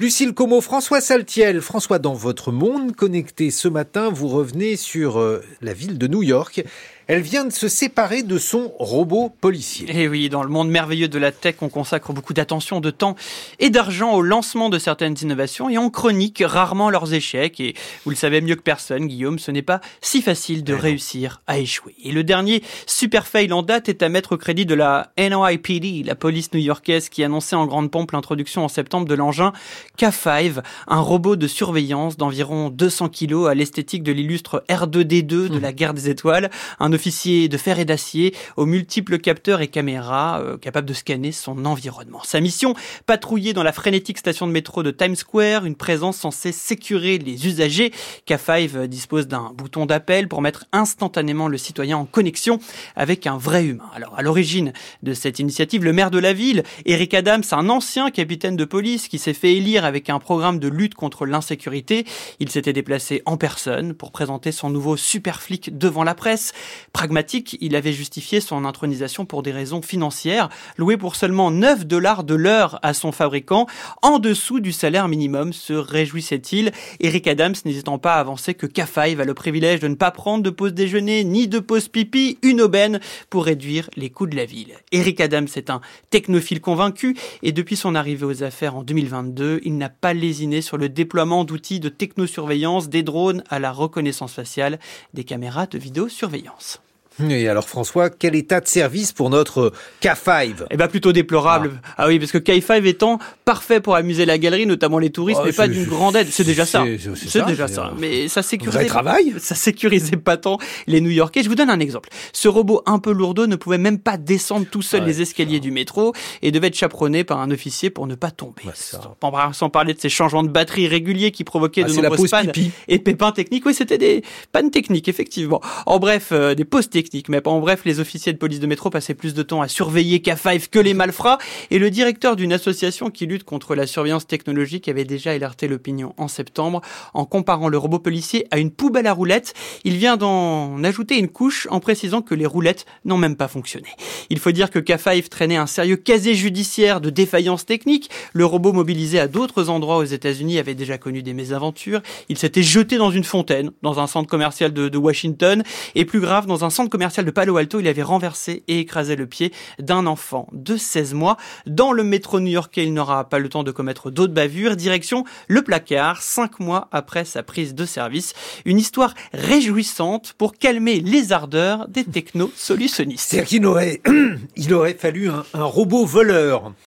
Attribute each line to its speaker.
Speaker 1: Lucille Como, François Saltiel. François, dans votre monde connecté ce matin, vous revenez sur euh, la ville de New York. Elle vient de se séparer de son robot policier.
Speaker 2: Et eh oui, dans le monde merveilleux de la tech, on consacre beaucoup d'attention, de temps et d'argent au lancement de certaines innovations et on chronique rarement leurs échecs. Et vous le savez mieux que personne, Guillaume, ce n'est pas si facile de réussir à échouer. Et le dernier super fail en date est à mettre au crédit de la NYPD, la police new-yorkaise qui annonçait en grande pompe l'introduction en septembre de l'engin K5, un robot de surveillance d'environ 200 kilos à l'esthétique de l'illustre R2D2 de mmh. la guerre des étoiles, un officier de fer et d'acier aux multiples capteurs et caméras euh, capables de scanner son environnement. Sa mission, patrouiller dans la frénétique station de métro de Times Square, une présence censée sécurer les usagers. K5 dispose d'un bouton d'appel pour mettre instantanément le citoyen en connexion avec un vrai humain. Alors à l'origine de cette initiative, le maire de la ville, Eric Adams, un ancien capitaine de police qui s'est fait élire avec un programme de lutte contre l'insécurité, il s'était déplacé en personne pour présenter son nouveau super flic devant la presse. Pragmatique, il avait justifié son intronisation pour des raisons financières, loué pour seulement 9 dollars de l'heure à son fabricant, en dessous du salaire minimum, se réjouissait-il. Eric Adams n'hésitant pas à avancer que K5 a le privilège de ne pas prendre de pause déjeuner ni de pause pipi, une aubaine pour réduire les coûts de la ville. Eric Adams est un technophile convaincu et depuis son arrivée aux affaires en 2022, il n'a pas lésiné sur le déploiement d'outils de technosurveillance, des drones à la reconnaissance faciale, des caméras de vidéosurveillance.
Speaker 1: Et alors François, quel état de service pour notre K5
Speaker 2: Eh bien plutôt déplorable. Ah. ah. oui, parce que K5 étant parfait pour amuser la galerie, notamment les touristes, oh, mais pas d'une grande aide. C'est déjà ça. C'est déjà ça. Mais ça sécurisait.
Speaker 1: travail.
Speaker 2: Ça sécurisait pas tant les New-Yorkais. Je vous donne un exemple. Ce robot un peu lourdeau ne pouvait même pas descendre tout seul les escaliers du métro et devait être chaperonné par un officier pour ne pas tomber. Sans parler de ces changements de batterie réguliers qui provoquaient ah, de nombreuses pannes et pépins techniques. Oui, c'était des pannes techniques effectivement. En bref, euh, des pauses techniques mais en bref, les officiers de police de métro passaient plus de temps à surveiller K5 que les malfrats, et le directeur d'une association qui lutte contre la surveillance technologique avait déjà alerté l'opinion en septembre en comparant le robot policier à une poubelle à roulettes. Il vient d'en ajouter une couche en précisant que les roulettes n'ont même pas fonctionné. Il faut dire que K5 traînait un sérieux casier judiciaire de défaillance technique. Le robot mobilisé à d'autres endroits aux États-Unis avait déjà connu des mésaventures. Il s'était jeté dans une fontaine, dans un centre commercial de, de Washington, et plus grave, dans un centre commercial de Palo Alto, il avait renversé et écrasé le pied d'un enfant de 16 mois. Dans le métro new-yorkais, il n'aura pas le temps de commettre d'autres bavures. Direction le placard, cinq mois après sa prise de service. Une histoire réjouissante pour calmer les ardeurs des techno-solutionnistes.
Speaker 1: C'est-à-dire qu'il aurait, il aurait fallu un robot voleur